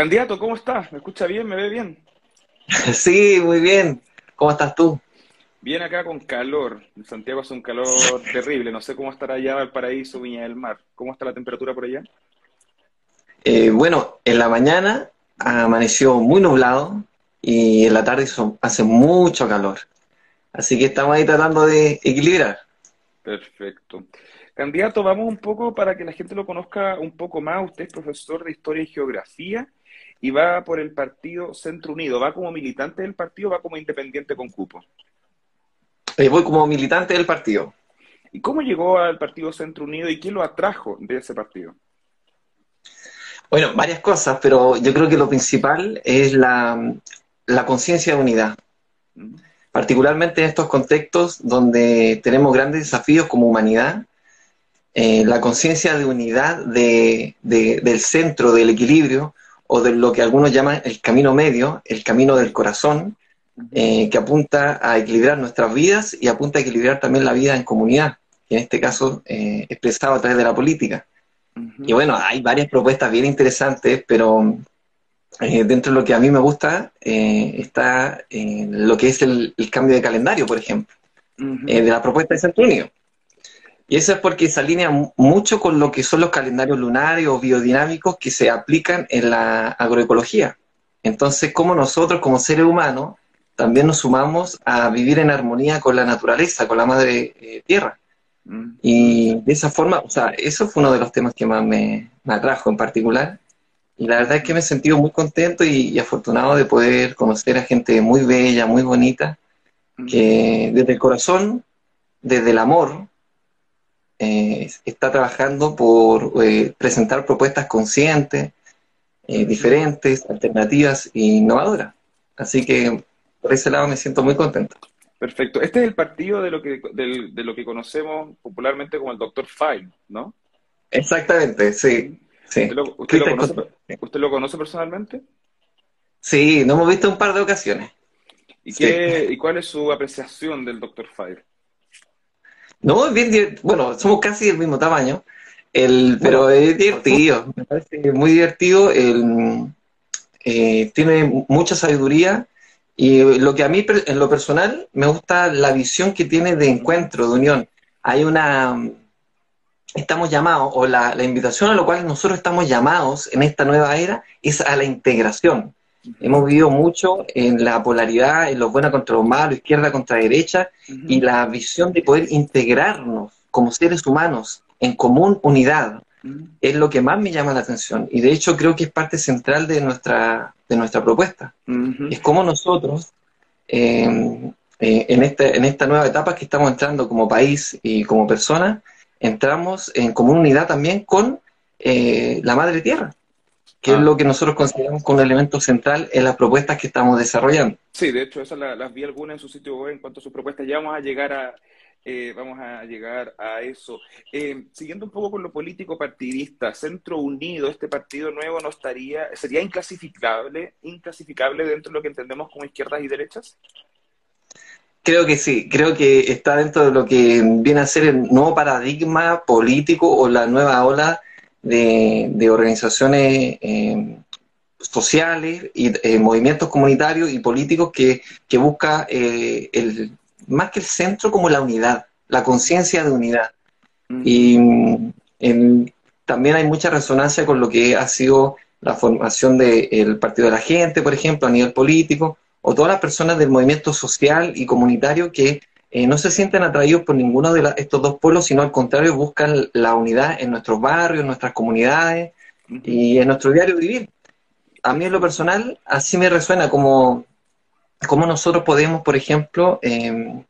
Candidato, ¿cómo estás? ¿Me escucha bien? ¿Me ve bien? Sí, muy bien. ¿Cómo estás tú? Bien acá con calor. En Santiago hace un calor terrible. No sé cómo estará allá el paraíso, Viña del Mar. ¿Cómo está la temperatura por allá? Eh, bueno, en la mañana amaneció muy nublado y en la tarde hace mucho calor. Así que estamos ahí tratando de equilibrar. Perfecto. Candidato, vamos un poco para que la gente lo conozca un poco más. Usted es profesor de Historia y Geografía y va por el partido Centro Unido. ¿Va como militante del partido o va como independiente con cupo? Eh, voy como militante del partido. ¿Y cómo llegó al partido Centro Unido y quién lo atrajo de ese partido? Bueno, varias cosas, pero yo creo que lo principal es la, conciencia de unidad. Particularmente en estos contextos donde tenemos grandes desafíos como humanidad, eh, la conciencia de unidad del centro, del equilibrio, o de lo que algunos llaman el camino medio, el camino del corazón, eh, que apunta a equilibrar nuestras vidas y apunta a equilibrar también la vida en comunidad, en este caso eh, expresado a través de la política. Y bueno, hay varias propuestas bien interesantes, pero dentro de lo que a mí me gusta está lo que es el, cambio de calendario, por ejemplo, de la propuesta de Unido. Y eso es porque se alinea mucho con lo que son los calendarios lunares o biodinámicos que se aplican en la agroecología. Entonces, como nosotros, como seres humanos, también nos sumamos a vivir en armonía con la naturaleza, con la madre eh, tierra. Mm. Y de esa forma, o sea, eso fue uno de los temas que más me, atrajo en particular. Y la verdad es que me he sentido muy contento y, afortunado de poder conocer a gente muy bella, muy bonita, mm. que desde el corazón, desde el amor, eh, está trabajando por eh, presentar propuestas conscientes, eh, diferentes, alternativas e innovadoras. Así que por ese lado me siento muy contento. Perfecto. Este es el partido de lo que, de, lo que conocemos popularmente como el Dr. Fine, ¿no? Exactamente, sí. sí. ¿Usted, lo, usted, lo conoce, personalmente? Sí, nos hemos visto un par de ocasiones. ¿Y, qué, ¿Y cuál es su apreciación del Dr. Fire? No, es bien, bueno, somos casi del mismo tamaño, el, pero es divertido, me parece muy divertido, el, eh, tiene mucha sabiduría y lo que a mí en lo personal me gusta la visión que tiene de encuentro, de unión. Hay una, estamos llamados, o la, la invitación a lo cual nosotros estamos llamados en esta nueva era es a la integración. Hemos vivido mucho en la polaridad, en los buenos contra los malos, izquierda contra derecha, y la visión de poder integrarnos como seres humanos en común unidad es lo que más me llama la atención. Y de hecho creo que es parte central de nuestra, de nuestra propuesta. Es como nosotros, em, eh, en, este, en esta nueva etapa que estamos entrando como país y como persona, entramos en común unidad también con eh, la Madre Tierra que es ah. lo que nosotros consideramos como un elemento central en las propuestas que estamos desarrollando. Sí, de hecho, esas las, vi algunas en su sitio web en cuanto a sus propuestas. Ya vamos a llegar a, eh, vamos a llegar a eso. Eh, siguiendo un poco con lo político partidista, Centro Unido, este partido nuevo no estaría, sería inclasificable, inclasificable dentro de lo que entendemos como izquierdas y derechas. Creo que sí, creo que está dentro de lo que viene a ser el nuevo paradigma político o la nueva ola de, organizaciones eh, sociales y eh, movimientos comunitarios y políticos que, que busca eh, el, más que el centro como la unidad, la conciencia de unidad. Mm. Y también hay mucha resonancia con lo que ha sido la formación del Partido de la Gente, por ejemplo, a nivel político, o todas las personas del movimiento social y comunitario que eh, no se sienten atraídos por ninguno de estos dos pueblos, sino al contrario, buscan la unidad en nuestros barrios, en nuestras comunidades y en nuestro diario vivir. A mí en lo personal, así me resuena como, como nosotros podemos, por ejemplo, em,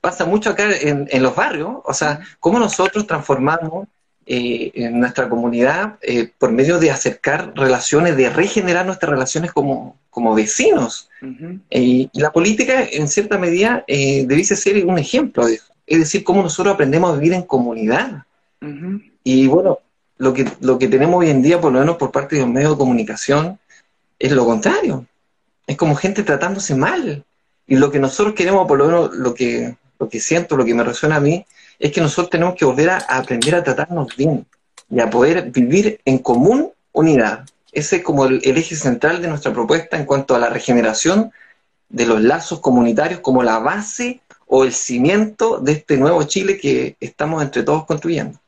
pasa mucho acá en, en, los barrios, o sea, cómo nosotros transformamos eh, en nuestra comunidad eh, por medio de acercar relaciones, de regenerar nuestras relaciones como, como vecinos. Eh, y la política, en cierta medida, debiese ser un ejemplo de eso. Es decir, cómo nosotros aprendemos a vivir en comunidad. Y bueno, lo que, lo que tenemos hoy en día, por lo menos por parte de los medios de comunicación, es lo contrario. Es como gente tratándose mal. Y lo que nosotros queremos, por lo menos lo que, lo que siento, lo que me resuena a mí, es que nosotros tenemos que volver a, aprender a tratarnos bien y a poder vivir en común unidad. Ese es como el, eje central de nuestra propuesta en cuanto a la regeneración de los lazos comunitarios como la base o el cimiento de este nuevo Chile que estamos entre todos construyendo.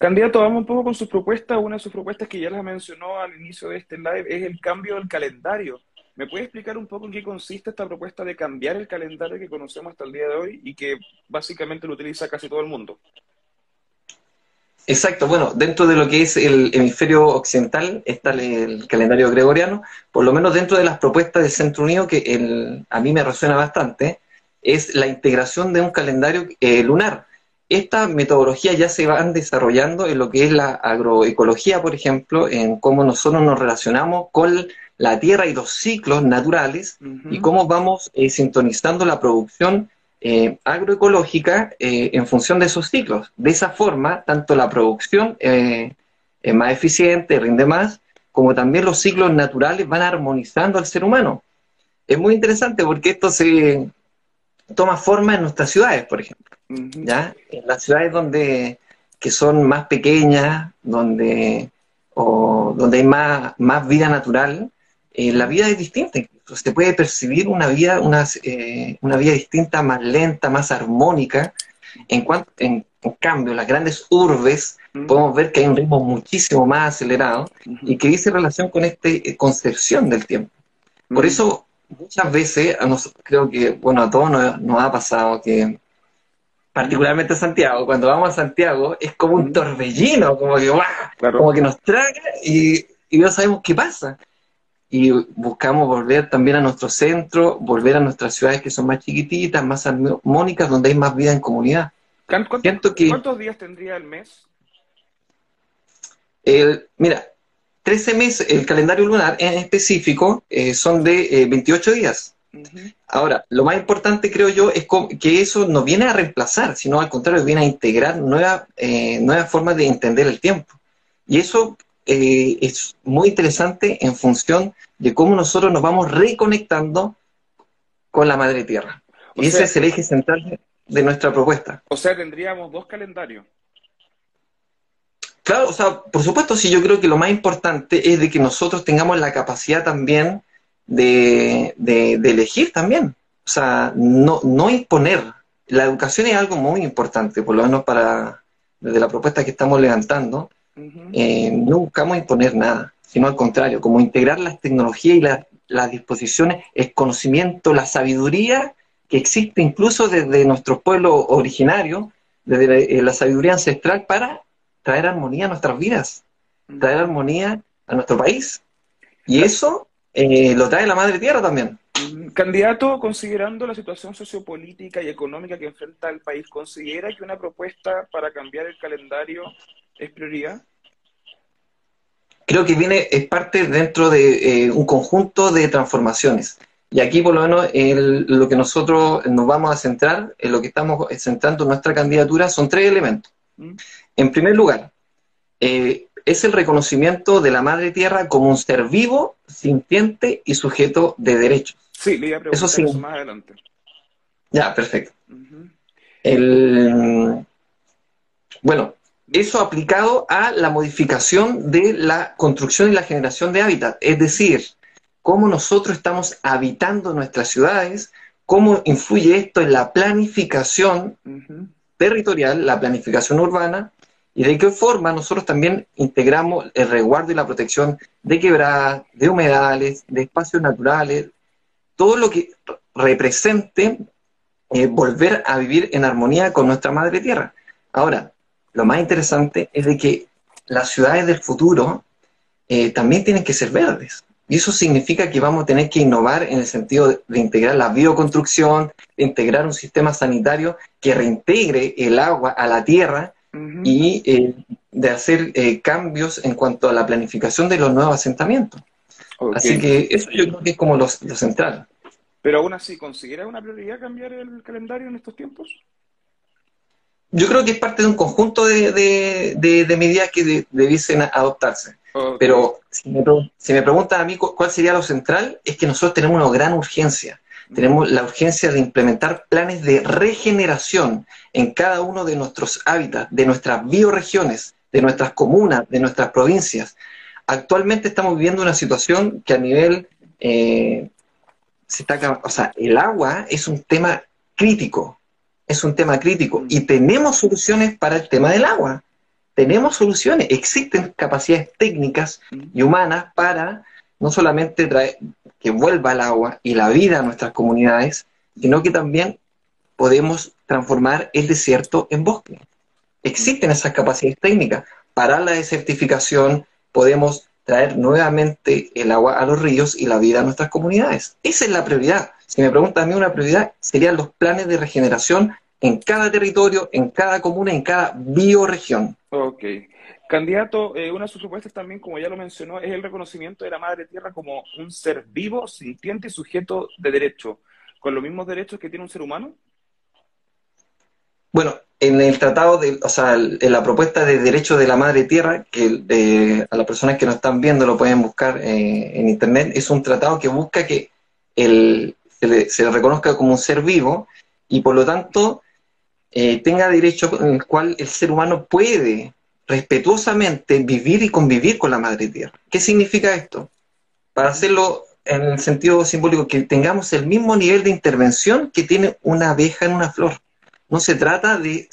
Candidato, vamos un poco con sus propuestas. Una de sus propuestas que ya las mencionó al inicio de este live es el cambio del calendario. ¿Me puede explicar un poco en qué consiste esta propuesta de cambiar el calendario que conocemos hasta el día de hoy y que básicamente lo utiliza casi todo el mundo? Exacto, bueno, dentro de lo que es el hemisferio occidental está el, calendario gregoriano, por lo menos dentro de las propuestas del Centro Unido, que el, a mí me resuena bastante, es la integración de un calendario eh, lunar. Esta metodología ya se van desarrollando en lo que es la agroecología, por ejemplo, en cómo nosotros nos relacionamos con la tierra y los ciclos naturales y cómo vamos eh, sintonizando la producción eh, agroecológica eh, en función de esos ciclos. De esa forma, tanto la producción es más eficiente, rinde más, como también los ciclos naturales van armonizando al ser humano. Es muy interesante porque esto se toma forma en nuestras ciudades, por ejemplo. ¿ya? En las ciudades donde que son más pequeñas, donde, o, donde hay más, más vida natural, eh, la vida es distinta. Se puede percibir una vida, una, eh, una vida distinta, más lenta, más armónica. En, cuanto, en, cambio, las grandes urbes podemos ver que hay un ritmo muchísimo más acelerado y que dice relación con esta eh, concepción del tiempo. Por eso, muchas veces, creo que, bueno, a todos nos, ha pasado que, particularmente a Santiago, cuando vamos a Santiago, es como un torbellino, como que, como que nos traga y, y no sabemos qué pasa y buscamos volver también a nuestro centro, volver a nuestras ciudades que son más chiquititas, más armónicas, donde hay más vida en comunidad. ¿Cuántos, días tendría el mes? mira, 13 meses, el calendario lunar en específico eh, son de 28 eh, días. Ahora, lo más importante creo yo es que eso no viene a reemplazar, sino al contrario, viene a integrar nuevas eh, nueva formas de entender el tiempo. Y eso eh, es muy interesante en función de cómo nosotros nos vamos reconectando con la madre tierra. y ese es el eje central de nuestra propuesta. O sea, tendríamos dos calendarios. Claro, o sea, por supuesto, sí, yo creo que lo más importante es de que nosotros tengamos la capacidad también de, elegir también. O sea, no, no imponer. La educación es algo muy importante, por lo menos para desde la propuesta que estamos levantando, eh, no buscamos imponer nada, sino al contrario, como integrar las tecnologías y las disposiciones, el conocimiento, la sabiduría que existe incluso desde nuestro pueblo originario, desde la, sabiduría ancestral, para traer armonía a nuestras vidas, traer armonía a nuestro país. Y eso eh, lo trae la Madre Tierra también. Candidato, considerando la situación sociopolítica y económica que enfrenta el país, ¿considera que una propuesta para cambiar el calendario es prioridad? Creo que viene, es parte dentro de eh, un conjunto de transformaciones. Y aquí, por lo menos, lo que nosotros nos vamos a centrar, en lo que estamos centrando nuestra candidatura, son tres elementos. Mm. En primer lugar, eh, es el reconocimiento de la madre tierra como un ser vivo, sintiente y sujeto de derechos. Sí, le iba a preguntar eso, sí. más adelante. Ya, perfecto. el, bueno, eso aplicado a la modificación de la construcción y la generación de hábitat, es decir, cómo nosotros estamos habitando nuestras ciudades, cómo influye esto en la planificación territorial, la planificación urbana, y de qué forma nosotros también integramos el resguardo y la protección de quebradas, de humedales, de espacios naturales, todo lo que represente eh, volver a vivir en armonía con nuestra madre tierra. Ahora, lo más interesante es de que las ciudades del futuro eh, también tienen que ser verdes. Y eso significa que vamos a tener que innovar en el sentido de, integrar la bioconstrucción, de integrar un sistema sanitario que reintegre el agua a la tierra y eh, de hacer eh, cambios en cuanto a la planificación de los nuevos asentamientos. Así que eso yo creo que es como lo, central. Pero aún así, ¿considera una prioridad cambiar el calendario en estos tiempos? Yo creo que es parte de un conjunto de, medidas que debiesen adoptarse. Pero si me, si me preguntan a mí cuál sería lo central, es que nosotros tenemos una gran urgencia. Tenemos la urgencia de implementar planes de regeneración en cada uno de nuestros hábitats, de nuestras bioregiones, de nuestras comunas, de nuestras provincias. actualmente estamos viviendo una situación que a nivel, eh, se está, o sea, el agua es un tema crítico, es un tema crítico y tenemos soluciones para el tema del agua. Tenemos soluciones, existen capacidades técnicas y humanas para no solamente traer, que vuelva el agua y la vida a nuestras comunidades, sino que también podemos transformar el desierto en bosque. Existen esas capacidades técnicas. Para la desertificación podemos traer nuevamente el agua a los ríos y la vida a nuestras comunidades. Esa es la prioridad. Si me preguntan a mí una prioridad, serían los planes de regeneración en cada territorio, en cada comuna, en cada bioregión. Ok. Candidato, eh, una de sus propuestas también, como ya lo mencionó, es el reconocimiento de la Madre Tierra como un ser vivo, sintiente y sujeto de derecho, con los mismos derechos que tiene un ser humano. Bueno, en el tratado, de, o sea, en la propuesta de derecho de la madre tierra, que a las personas que nos están viendo lo pueden buscar eh, en internet, es un tratado que busca que el, se, le, reconozca como un ser vivo y por lo tanto eh, tenga derecho en el cual el ser humano puede respetuosamente vivir y convivir con la madre tierra. ¿Qué significa esto? Para hacerlo en el sentido simbólico, que tengamos el mismo nivel de intervención que tiene una abeja en una flor no se trata de,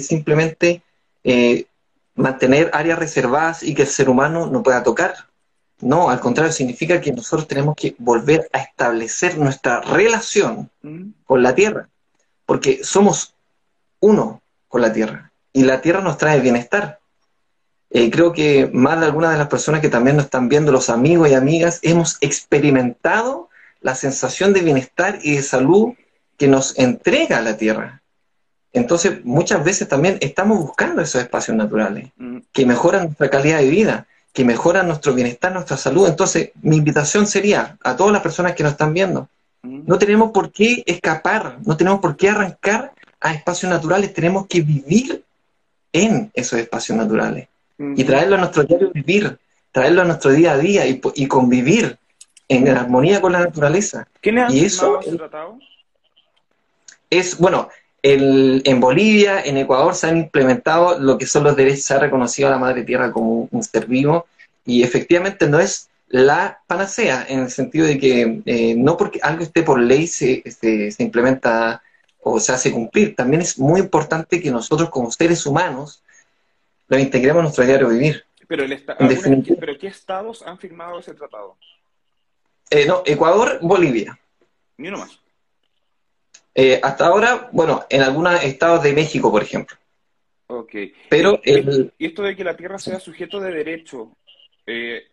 simplemente eh, mantener áreas reservadas y que el ser humano no pueda tocar. No, al contrario, significa que nosotros tenemos que volver a establecer nuestra relación con la tierra, porque somos uno con la tierra y la tierra nos trae bienestar. Eh, creo que más de algunas de las personas que también nos están viendo, los amigos y amigas, hemos experimentado la sensación de bienestar y de salud que nos entrega la tierra. Entonces, muchas veces también estamos buscando esos espacios naturales mm. que mejoran nuestra calidad de vida, que mejoran nuestro bienestar, nuestra salud. Entonces, mi invitación sería a todas las personas que nos están viendo, mm. no tenemos por qué escapar, no tenemos por qué arrancar a espacios naturales, tenemos que vivir en esos espacios naturales y traerlo a nuestro diario vivir, traerlo a nuestro día a día y, convivir en armonía con la naturaleza. ¿Quién y eso tratado? Es, bueno, en Bolivia, en Ecuador se han implementado lo que son los derechos, se ha reconocido a la madre tierra como un, ser vivo y efectivamente no es la panacea en el sentido de que eh, no porque algo esté por ley se, se, implementa o se hace cumplir, también es muy importante que nosotros como seres humanos lo integremos en nuestro diario vivir. Pero, ¿Pero qué estados han firmado ese tratado? Eh, no, Ecuador, Bolivia. Ni uno más. Eh, hasta ahora, bueno, en algunos estados de México, por ejemplo. Ok. Pero el... ¿Y esto de que la tierra sea sujeto de derecho, eh,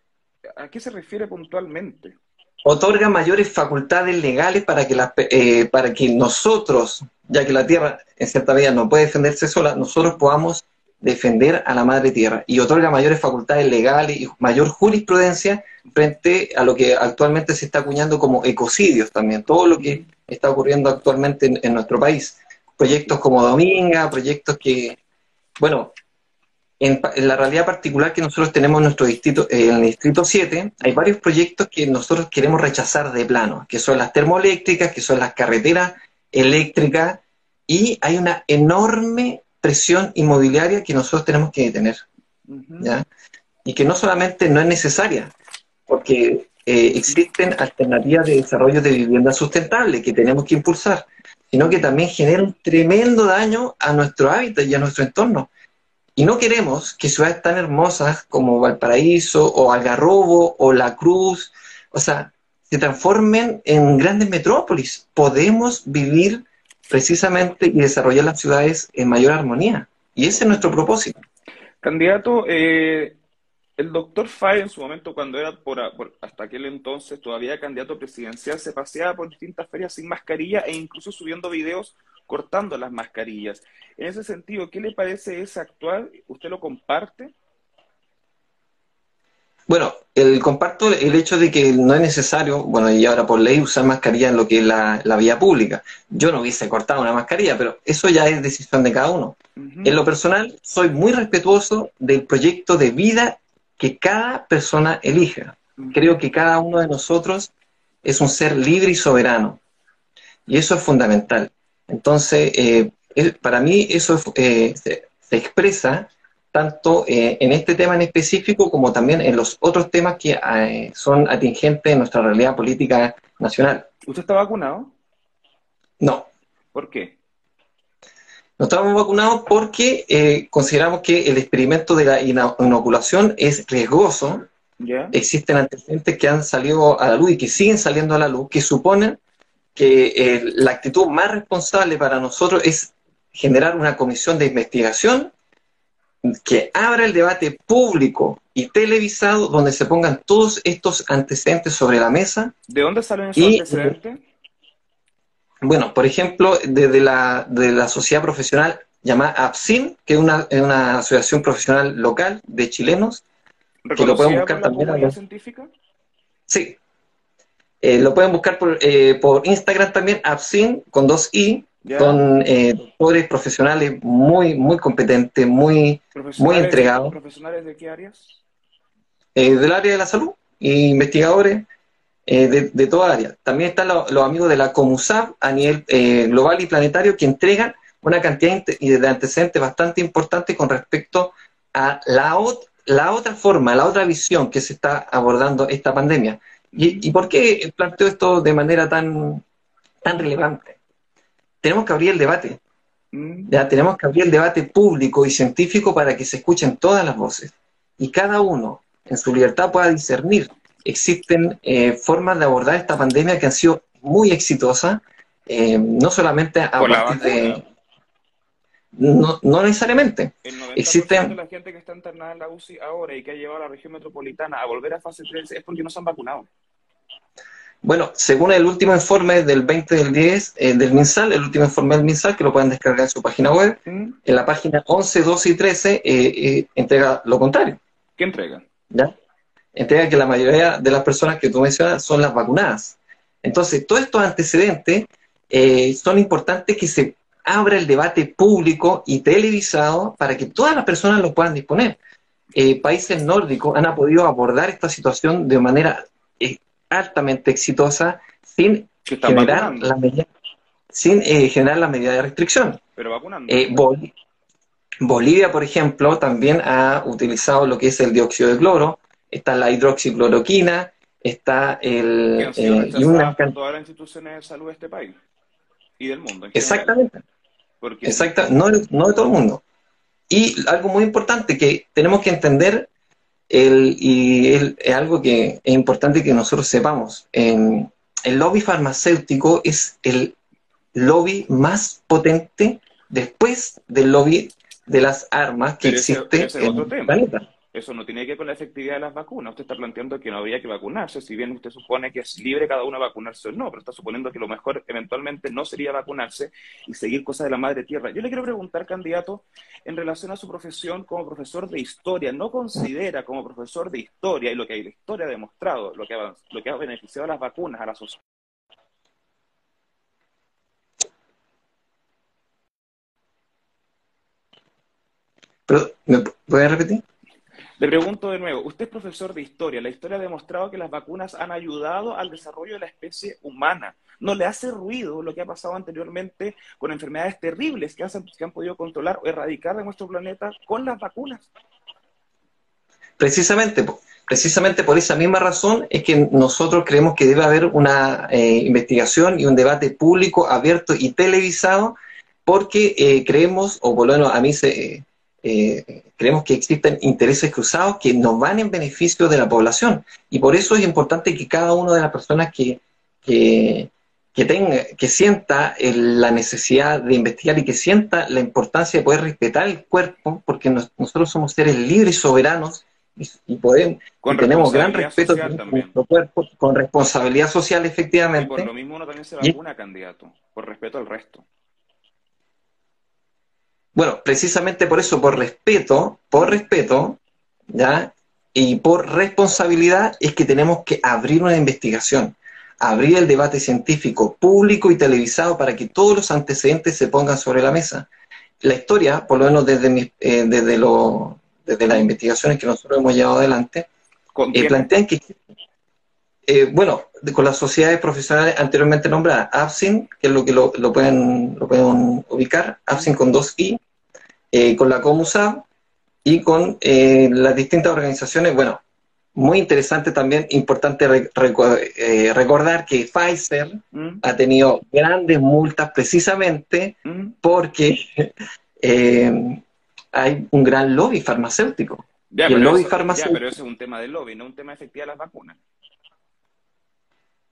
¿a qué se refiere puntualmente? Otorga mayores facultades legales para que, eh, para que nosotros, ya que la tierra en cierta medida no puede defenderse sola, nosotros podamos defender a la madre tierra y otorga mayores facultades legales y mayor jurisprudencia frente a lo que actualmente se está acuñando como ecocidios también, todo lo que está ocurriendo actualmente en, nuestro país. Proyectos como Dominga, proyectos que, bueno, en, la realidad particular que nosotros tenemos en nuestro distrito, en el distrito 7, hay varios proyectos que nosotros queremos rechazar de plano, que son las termoeléctricas, que son las carreteras eléctricas, y hay una enorme presión inmobiliaria que nosotros tenemos que detener. Y que no solamente no es necesaria, porque eh, existen alternativas de desarrollo de vivienda sustentable que tenemos que impulsar, sino que también genera un tremendo daño a nuestro hábitat y a nuestro entorno. Y no queremos que ciudades tan hermosas como Valparaíso o Algarrobo o La Cruz, o sea, se transformen en grandes metrópolis. Podemos vivir precisamente y desarrollar las ciudades en mayor armonía. Y ese es nuestro propósito. Candidato, eh, el doctor Fay en su momento, cuando era por, hasta aquel entonces todavía candidato presidencial, se paseaba por distintas ferias sin mascarilla e incluso subiendo videos cortando las mascarillas. En ese sentido, ¿qué le parece ese actual? ¿Usted lo comparte? Bueno, el, comparto el hecho de que no es necesario, bueno, y ahora por ley, usar mascarilla en lo que es la, vía pública. Yo no hubiese cortado una mascarilla, pero eso ya es decisión de cada uno. En lo personal, soy muy respetuoso del proyecto de vida que cada persona elija. Creo que cada uno de nosotros es un ser libre y soberano. Y eso es fundamental. Entonces, eh, para mí eso eh, se, expresa tanto eh, en este tema en específico como también en los otros temas que eh, son atingentes en nuestra realidad política nacional. ¿Usted está vacunado? No. ¿Por qué? No estamos vacunados porque eh, consideramos que el experimento de la inoculación es riesgoso. Existen antecedentes que han salido a la luz y que siguen saliendo a la luz, que suponen que la actitud más responsable para nosotros es generar una comisión de investigación que abra el debate público y televisado donde se pongan todos estos antecedentes sobre la mesa. ¿De dónde salen esos antecedentes? Bueno, por ejemplo, desde la, de la sociedad profesional llamada APSIN, que es una, una asociación profesional local de chilenos, que lo pueden buscar también. La científica? Sí. Eh, lo pueden buscar por, eh, por Instagram también, APSIN, con dos I, son eh, doctores profesionales muy, muy competentes, muy, muy entregados. ¿Profesionales de qué áreas? Eh, del área de la salud, investigadores eh, de, de, toda área. También están los amigos de la COMUSAP a nivel global y planetario que entregan una cantidad de antecedentes bastante importante con respecto a la, la otra forma, la otra visión que se está abordando esta pandemia. ¿Y, y por qué planteo esto de manera tan, tan relevante? Tenemos que abrir el debate. Mm. Ya tenemos que abrir el debate público y científico para que se escuchen todas las voces y cada uno en su libertad pueda discernir. Existen eh, formas de abordar esta pandemia que han sido muy exitosas, eh, no solamente a partir de... No, no, necesariamente. El 90% Existen... de la gente que está internada en la UCI ahora y que ha llevado a la región metropolitana a volver a fase 3 es porque no se han vacunado. Bueno, según el último informe del 20 del 10 eh, del MinSal, el último informe del MinSal, que lo pueden descargar en su página web, en la página 11, 12 y 13, eh, eh, entrega lo contrario. ¿Qué entrega? ¿Ya? Entrega que la mayoría de las personas que tú mencionas son las vacunadas. Entonces, todos estos antecedentes son importantes que se abra el debate público y televisado para que todas las personas lo puedan disponer. países nórdicos han podido abordar esta situación de manera altamente exitosa sin generar la medida sin eh, generar la medida de restricción. Pero vacunando. Eh, Bolivia, por ejemplo, también ha utilizado lo que es el dióxido de cloro, está la hidroxicloroquina, está el... Eh, y una... todas las instituciones de salud de este país y del mundo. Exactamente. Exacta, no, no de todo el mundo. Y algo muy importante que tenemos que entender el, y es algo que es importante que nosotros sepamos. el lobby farmacéutico es el lobby más potente después del lobby de las armas que existe en el planeta. Eso no tiene que ver con la efectividad de las vacunas. Usted está planteando que no habría que vacunarse, si bien usted supone que es libre cada uno vacunarse o no, pero está suponiendo que lo mejor eventualmente no sería vacunarse y seguir cosas de la madre tierra. Yo le quiero preguntar, candidato, en relación a su profesión como profesor de historia, ¿no considera como profesor de historia y lo que la historia ha demostrado, lo que ha, lo que ha beneficiado a las vacunas, a la sociedad? Pero, ¿me puede repetir? Le pregunto de nuevo, usted es profesor de historia, la historia ha demostrado que las vacunas han ayudado al desarrollo de la especie humana. ¿No le hace ruido lo que ha pasado anteriormente con enfermedades terribles que, han podido controlar o erradicar de nuestro planeta con las vacunas? Precisamente, precisamente por esa misma razón es que nosotros creemos que debe haber una eh, investigación y un debate público abierto y televisado porque eh, creemos, o por lo menos a mí se, eh, creemos que existen intereses cruzados que nos van en beneficio de la población. Y por eso es importante que cada una de las personas que, que, tenga, que sienta la necesidad de investigar y que sienta la importancia de poder respetar el cuerpo, porque nosotros somos seres libres y soberanos y, podemos, tenemos gran respeto por nuestro cuerpo, con responsabilidad social, efectivamente. por lo mismo uno también se vacuna, candidato, por respeto al resto. Bueno, precisamente por eso, por respeto, por respeto, ¿ya? Y por responsabilidad es que tenemos que abrir una investigación, abrir el debate científico público y televisado para que todos los antecedentes se pongan sobre la mesa. La historia, por lo menos desde, eh, desde, lo, desde las investigaciones que nosotros hemos llevado adelante, eh, plantean que, eh, bueno, con las sociedades profesionales anteriormente nombradas, APSIN, que es lo que lo, pueden, lo pueden ubicar, APSIN con dos I, eh, con la COMUSA y con eh, las distintas organizaciones. Bueno, muy interesante también, importante eh, recordar que Pfizer mm. ha tenido grandes multas precisamente mm. porque eh, hay un gran lobby farmacéutico. Ya, pero, lobby farmacéutico, pero eso es un tema de lobby, no un tema efectivo de las vacunas.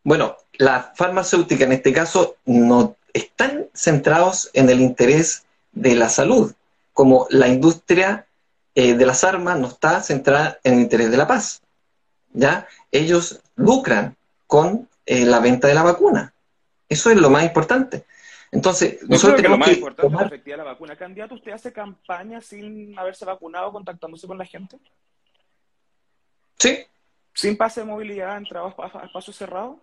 Bueno, las farmacéuticas en este caso no están centrados en el interés de la salud, como la industria eh, de las armas no está centrada en el interés de la paz. ¿ya? Ellos lucran con eh, la venta de la vacuna. Eso es lo más importante. Entonces, nosotros tenemos que, lo más importante es la vacuna. ¿Candidato, usted hace campaña sin haberse vacunado, contactándose con la gente? Sí. ¿Sin pase de movilidad, entrado a espacio cerrado?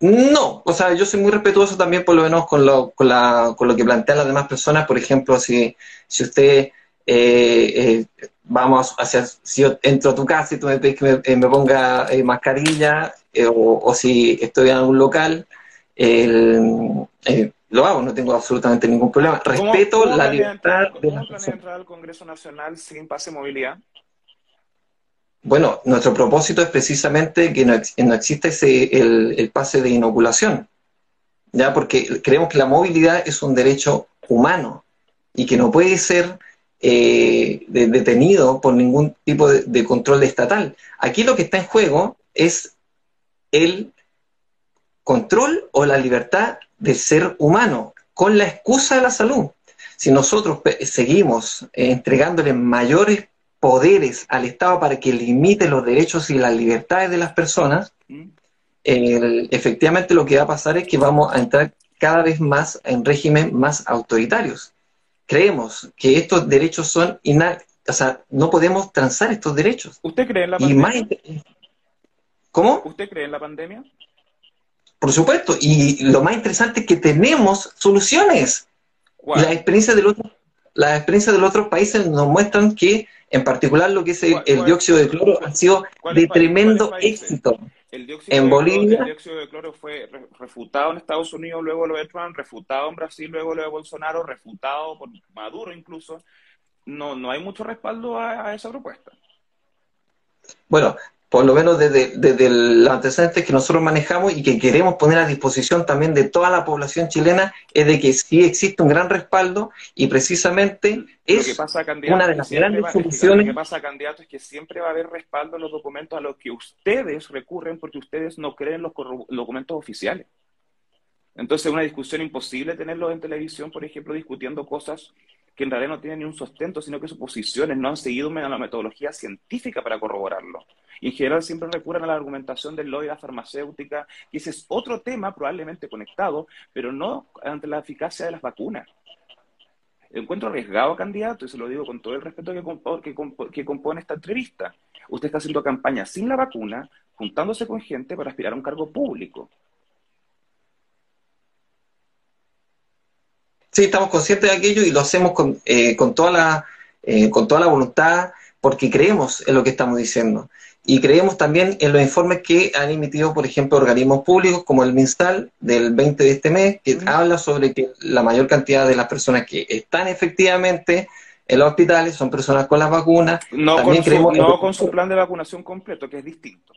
No, o sea, yo soy muy respetuoso también por lo menos con lo, con la, con lo que plantean las demás personas. Por ejemplo, si, si usted eh, eh, vamos hacia, si yo entro a tu casa y tú me pides que me, eh, ponga mascarilla, o, si estoy en algún local, lo hago, no tengo absolutamente ningún problema. Respeto la libertad de ¿Cómo entrar al Congreso Nacional sin pase de movilidad? Bueno, nuestro propósito es precisamente que no, no exista ese, el, el pase de inoculación, ¿ya? Porque creemos que la movilidad es un derecho humano y que no puede ser eh, detenido por ningún tipo de, control estatal. Aquí lo que está en juego es el control o la libertad del ser humano, con la excusa de la salud. Si nosotros seguimos eh, entregándole mayores poderes al Estado para que limite los derechos y las libertades de las personas, efectivamente lo que va a pasar es que vamos a entrar cada vez más en regímenes más autoritarios creemos que estos derechos son o sea, no podemos transar estos derechos. ¿Usted cree en la pandemia? ¿Cómo? ¿Usted cree en la pandemia? Por supuesto, y lo más interesante es que tenemos soluciones. Las experiencias del otro, las experiencias de los otros países nos muestran que, en particular, lo que es el, dióxido de cloro ha sido de tremendo éxito. El dióxido en de Bolivia. el dióxido de cloro fue refutado en Estados Unidos, luego lo de Trump, refutado en Brasil, luego lo de Bolsonaro, refutado por Maduro incluso. No, no hay mucho respaldo a esa propuesta. Bueno, por lo menos desde, desde los antecedentes que nosotros manejamos y que queremos poner a disposición también de toda la población chilena, es de que sí existe un gran respaldo y precisamente es una de las grandes soluciones. Lo que pasa, candidato, es que siempre va a haber respaldo en los documentos a los que ustedes recurren porque ustedes no creen los documentos oficiales. Entonces, es una discusión imposible tenerlo en televisión, por ejemplo, discutiendo cosas que en realidad no tienen ni un sustento, sino que sus posiciones no han seguido la metodología científica para corroborarlo. Y en general siempre recurren a la argumentación del lobby de la farmacéutica, y ese es otro tema probablemente conectado, pero no ante la eficacia de las vacunas. Encuentro arriesgado candidato, y se lo digo con todo el respeto que, que compone esta entrevista. Usted está haciendo campaña sin la vacuna, juntándose con gente para aspirar a un cargo público. Sí, estamos conscientes de aquello y lo hacemos con, eh, con, toda la, eh, con toda la voluntad porque creemos en lo que estamos diciendo. Y creemos también en los informes que han emitido, por ejemplo, organismos públicos como el MinStal del 20 de este mes, que habla sobre que la mayor cantidad de las personas que están efectivamente en los hospitales son personas con las vacunas. No, con su, no con su plan de vacunación completo, que es distinto.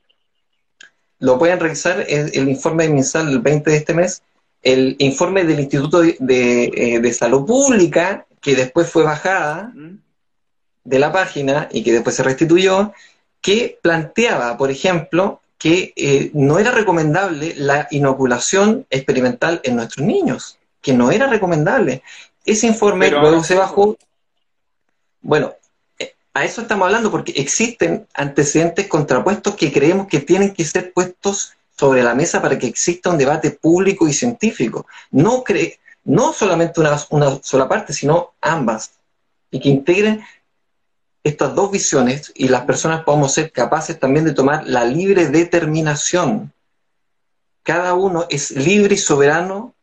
Lo pueden revisar el informe de MinSal del 20 de este mes, el informe del Instituto eh, de, Salud Pública, que después fue bajada de la página y que después se restituyó, que planteaba, por ejemplo, que eh, no era recomendable la inoculación experimental en nuestros niños, que no era recomendable. Ese informe luego se bajó. Bueno, eh, a eso estamos hablando porque existen antecedentes contrapuestos que creemos que tienen que ser puestos sobre la mesa para que exista un debate público y científico. No, cree, no solamente una, una sola parte, sino ambas. Y que integren estas dos visiones y las personas podamos ser capaces también de tomar la libre determinación. Cada uno es libre y soberano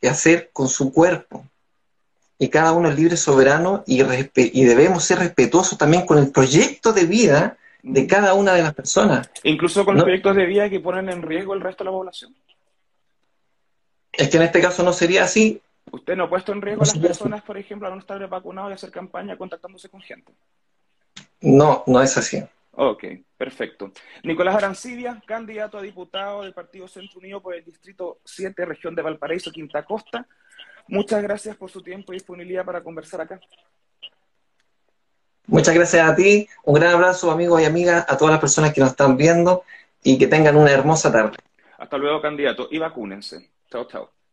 de hacer con su cuerpo. Y cada uno es libre y soberano y, y debemos ser respetuosos también con el proyecto de vida de cada una de las personas. Incluso con los proyectos de vida que ponen en riesgo el resto de la población. Es que en este caso no sería así, ¿Usted no ha puesto en riesgo a las personas, por ejemplo, a no estar vacunados y hacer campaña contactándose con gente? No, no es así. Ok, perfecto. Nicolás Arancibia, candidato a diputado del Partido Centro Unido por el Distrito 7, región de Valparaíso, Quinta Costa. Muchas gracias por su tiempo y disponibilidad para conversar acá. Muchas gracias a ti. Un gran abrazo, amigos y amigas, a todas las personas que nos están viendo y que tengan una hermosa tarde. Hasta luego, candidato. Y vacúnense. Chao, chao.